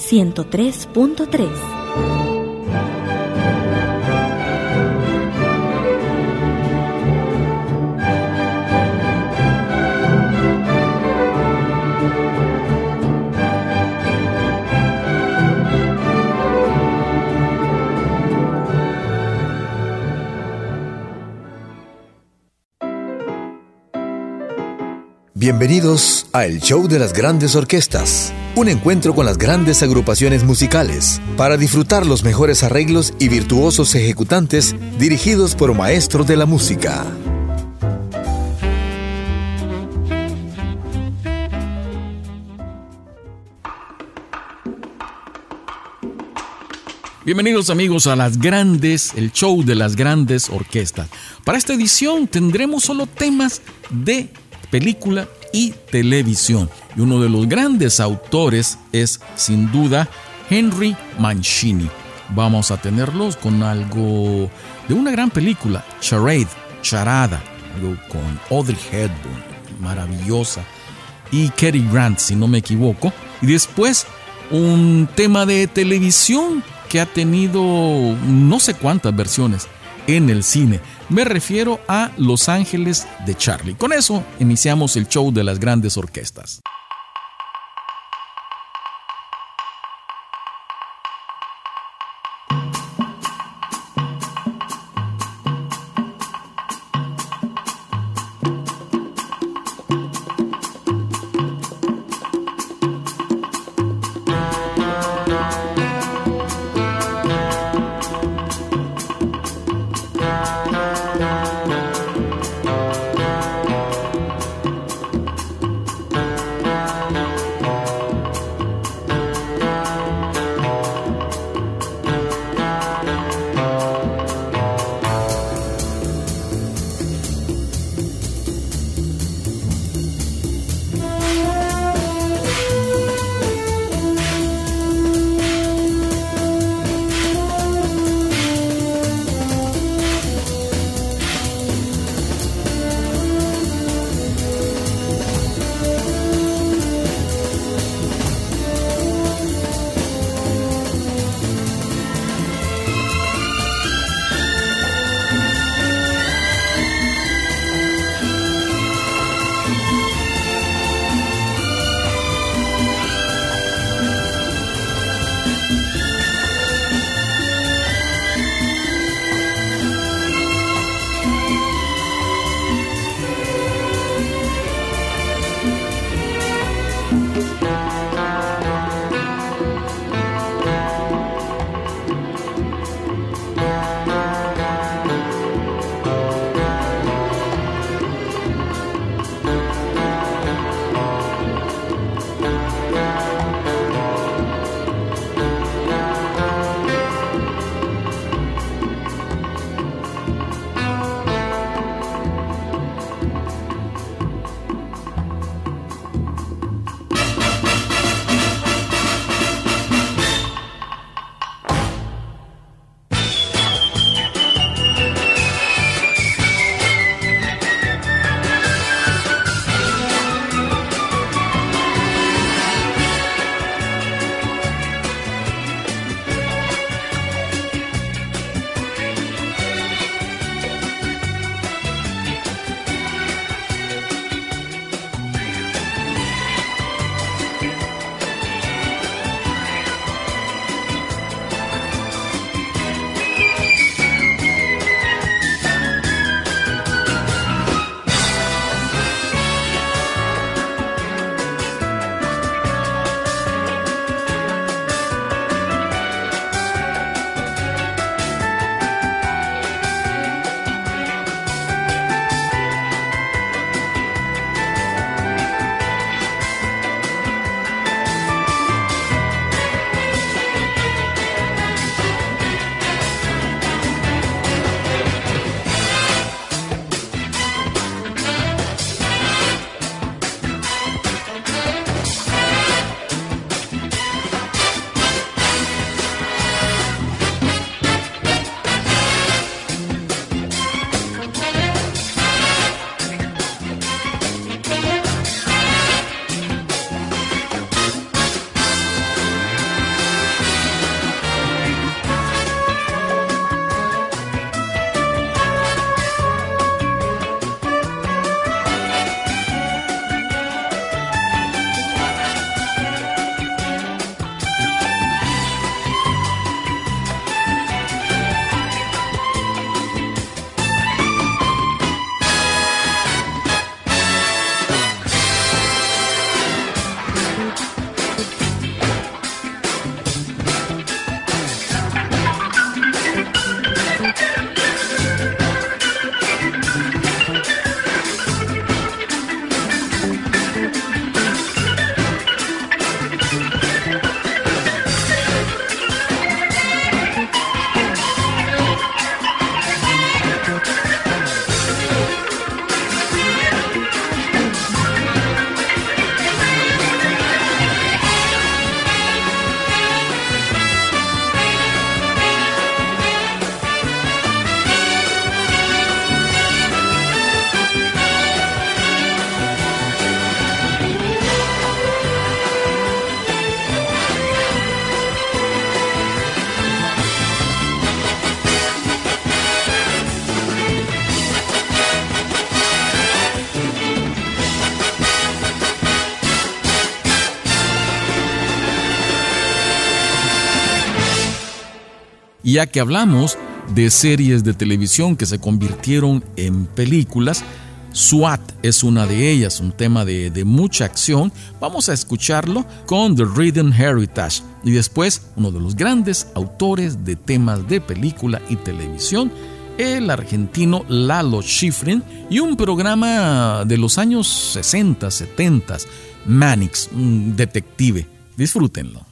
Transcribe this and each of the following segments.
103.3. Bienvenidos a El Show de las Grandes Orquestas, un encuentro con las grandes agrupaciones musicales para disfrutar los mejores arreglos y virtuosos ejecutantes dirigidos por maestros de la música. Bienvenidos amigos a las grandes, el show de las grandes orquestas. Para esta edición tendremos solo temas de película y televisión. Y uno de los grandes autores es, sin duda, Henry Mancini. Vamos a tenerlos con algo de una gran película, Charade, Charada, con Audrey Hepburn, maravillosa, y Cary Grant, si no me equivoco. Y después un tema de televisión que ha tenido no sé cuántas versiones en el cine. Me refiero a Los Ángeles de Charlie. Con eso iniciamos el show de las grandes orquestas. Ya que hablamos de series de televisión que se convirtieron en películas, SWAT es una de ellas, un tema de, de, mucha acción. Vamos a escucharlo con The Rhythm Heritage y después uno de los grandes autores de temas de película y televisión, el argentino Lalo Schifrin y un programa de los años 60, 70, Manix, un detective. Disfrútenlo.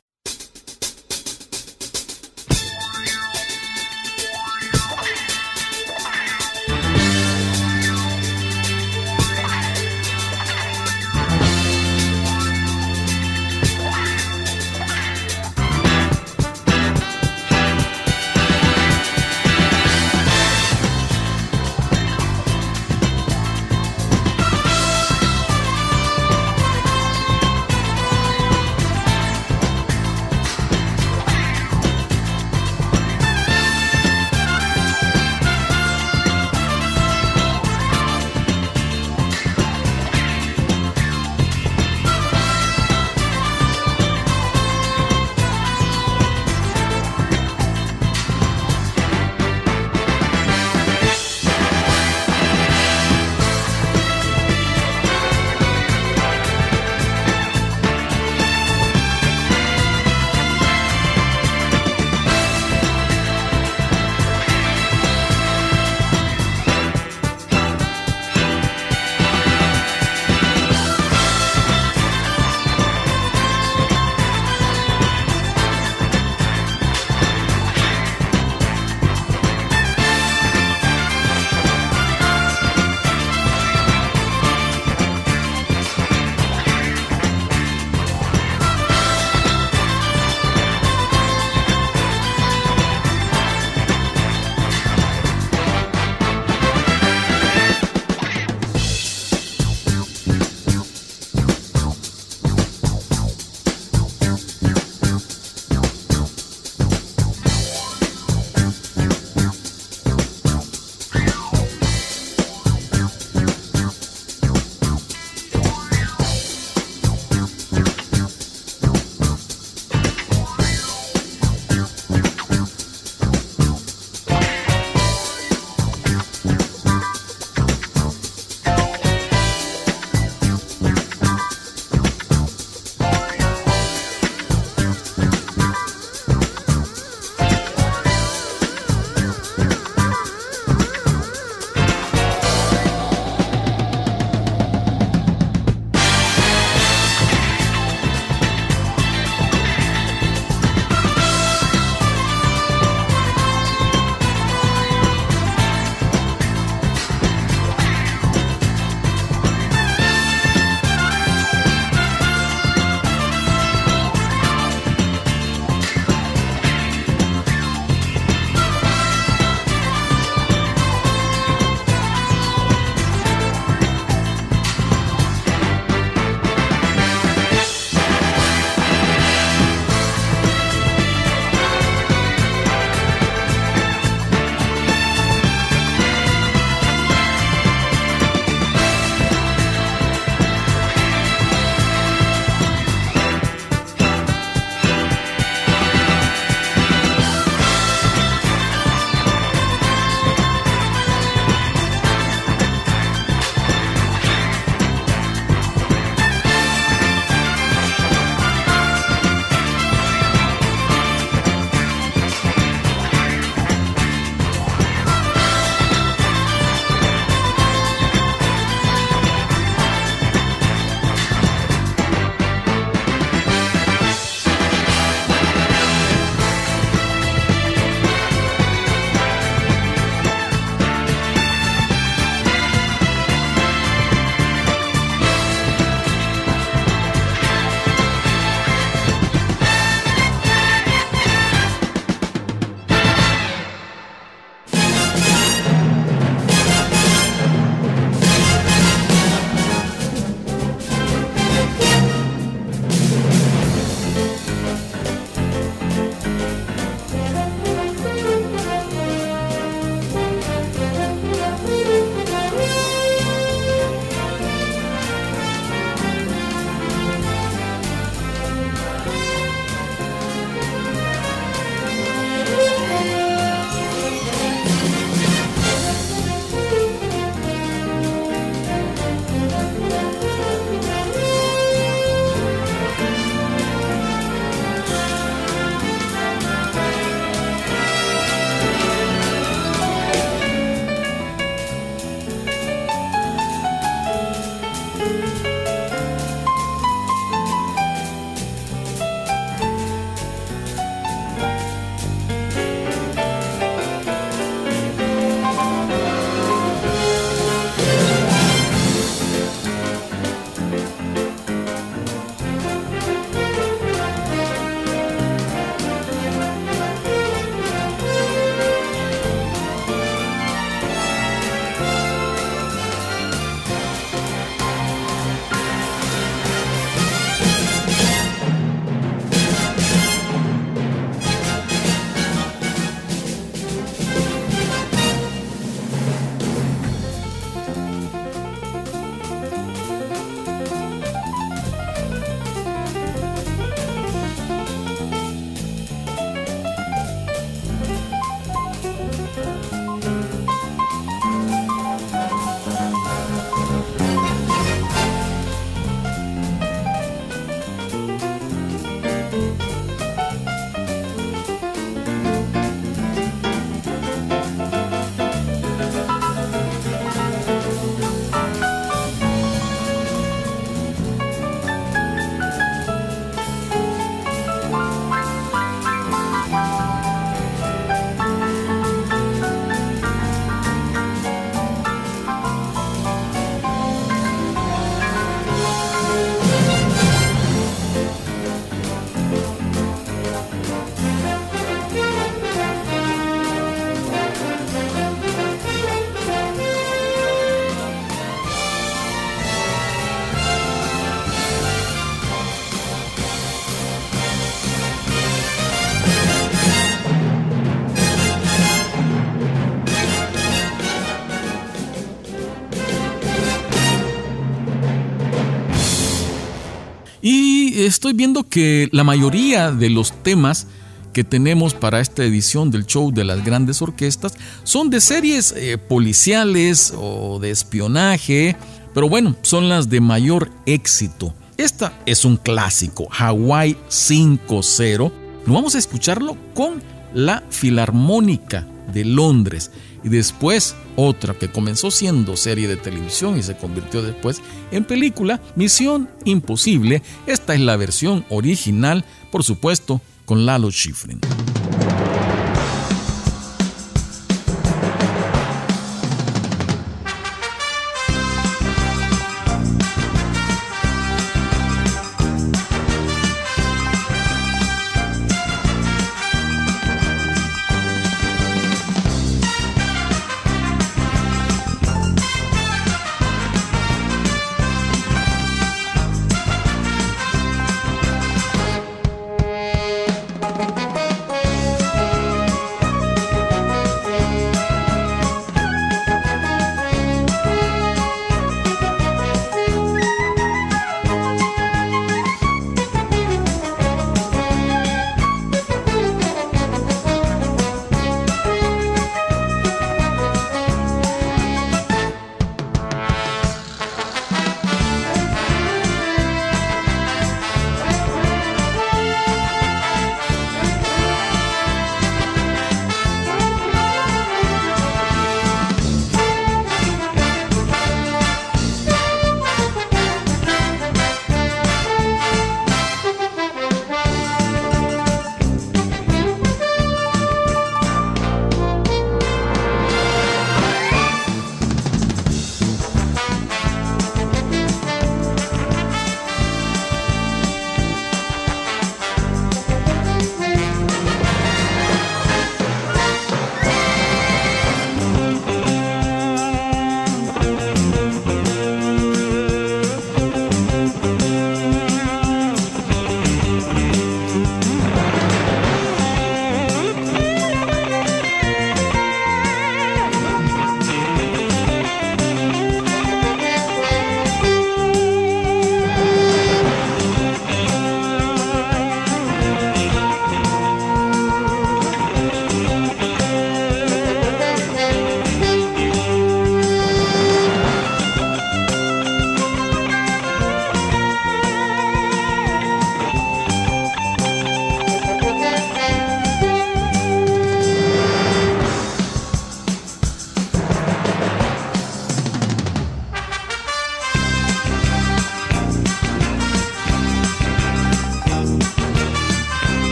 Estoy viendo que la mayoría de los temas que tenemos para esta edición del show de las grandes orquestas son de series eh, policiales o de espionaje, pero bueno, son las de mayor éxito. Esta es un clásico, Hawaii 5-0. Vamos a escucharlo con la Filarmónica de Londres y después otra que comenzó siendo serie de televisión y se convirtió después en película, Misión Imposible. Esta es la versión original, por supuesto, con Lalo Schifrin.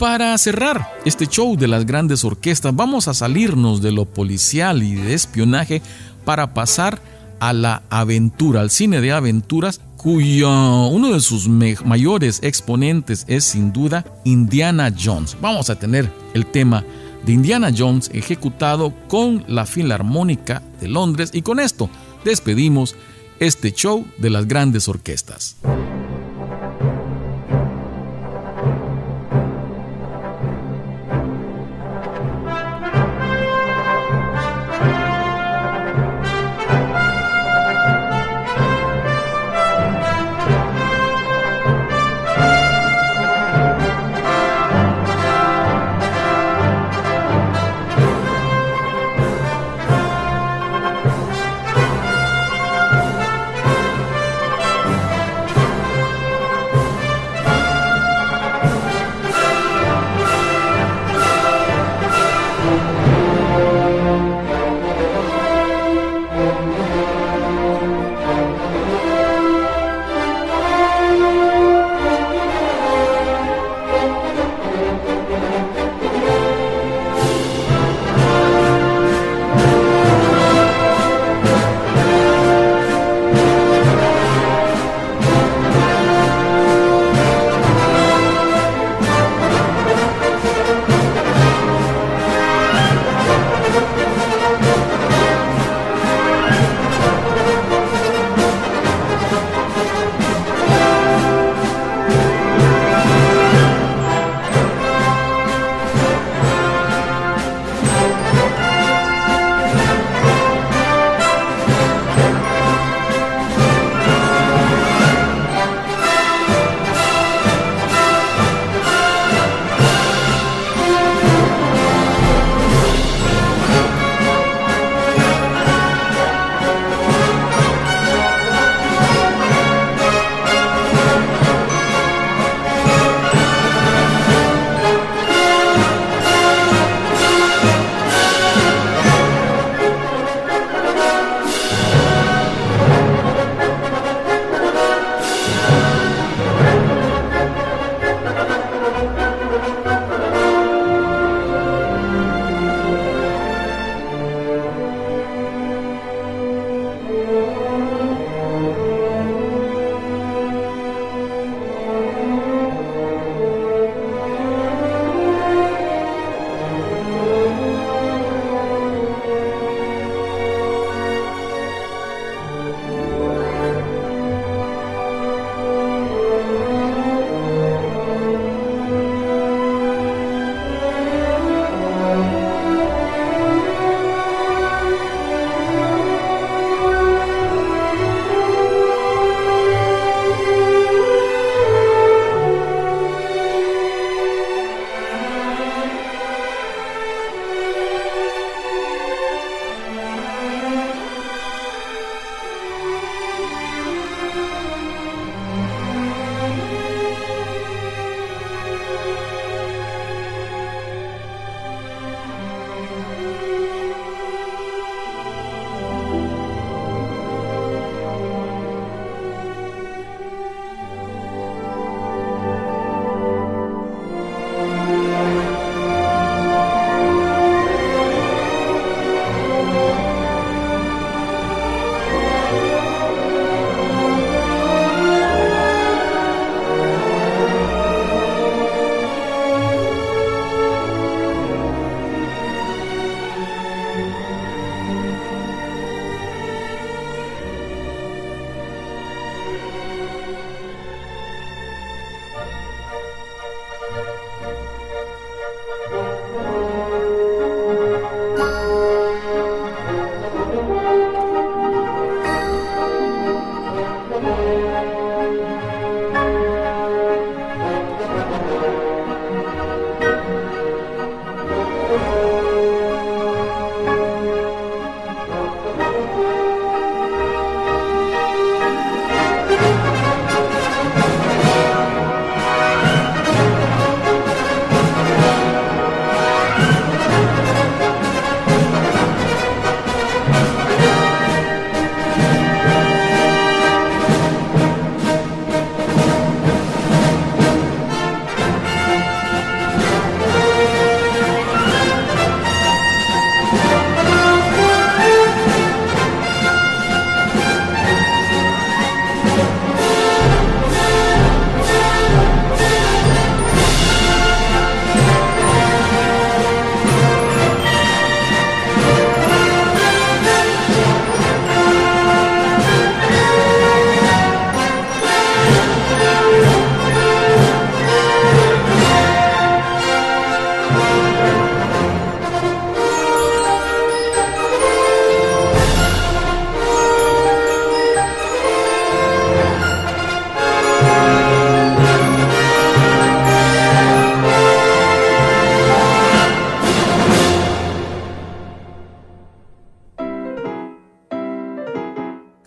Para cerrar este show de las grandes orquestas, vamos a salirnos de lo policial y de espionaje para pasar a la aventura, al cine de aventuras, cuyo uno de sus mayores exponentes es sin duda Indiana Jones. Vamos a tener el tema de Indiana Jones ejecutado con la Filarmónica de Londres y con esto despedimos este show de las grandes orquestas.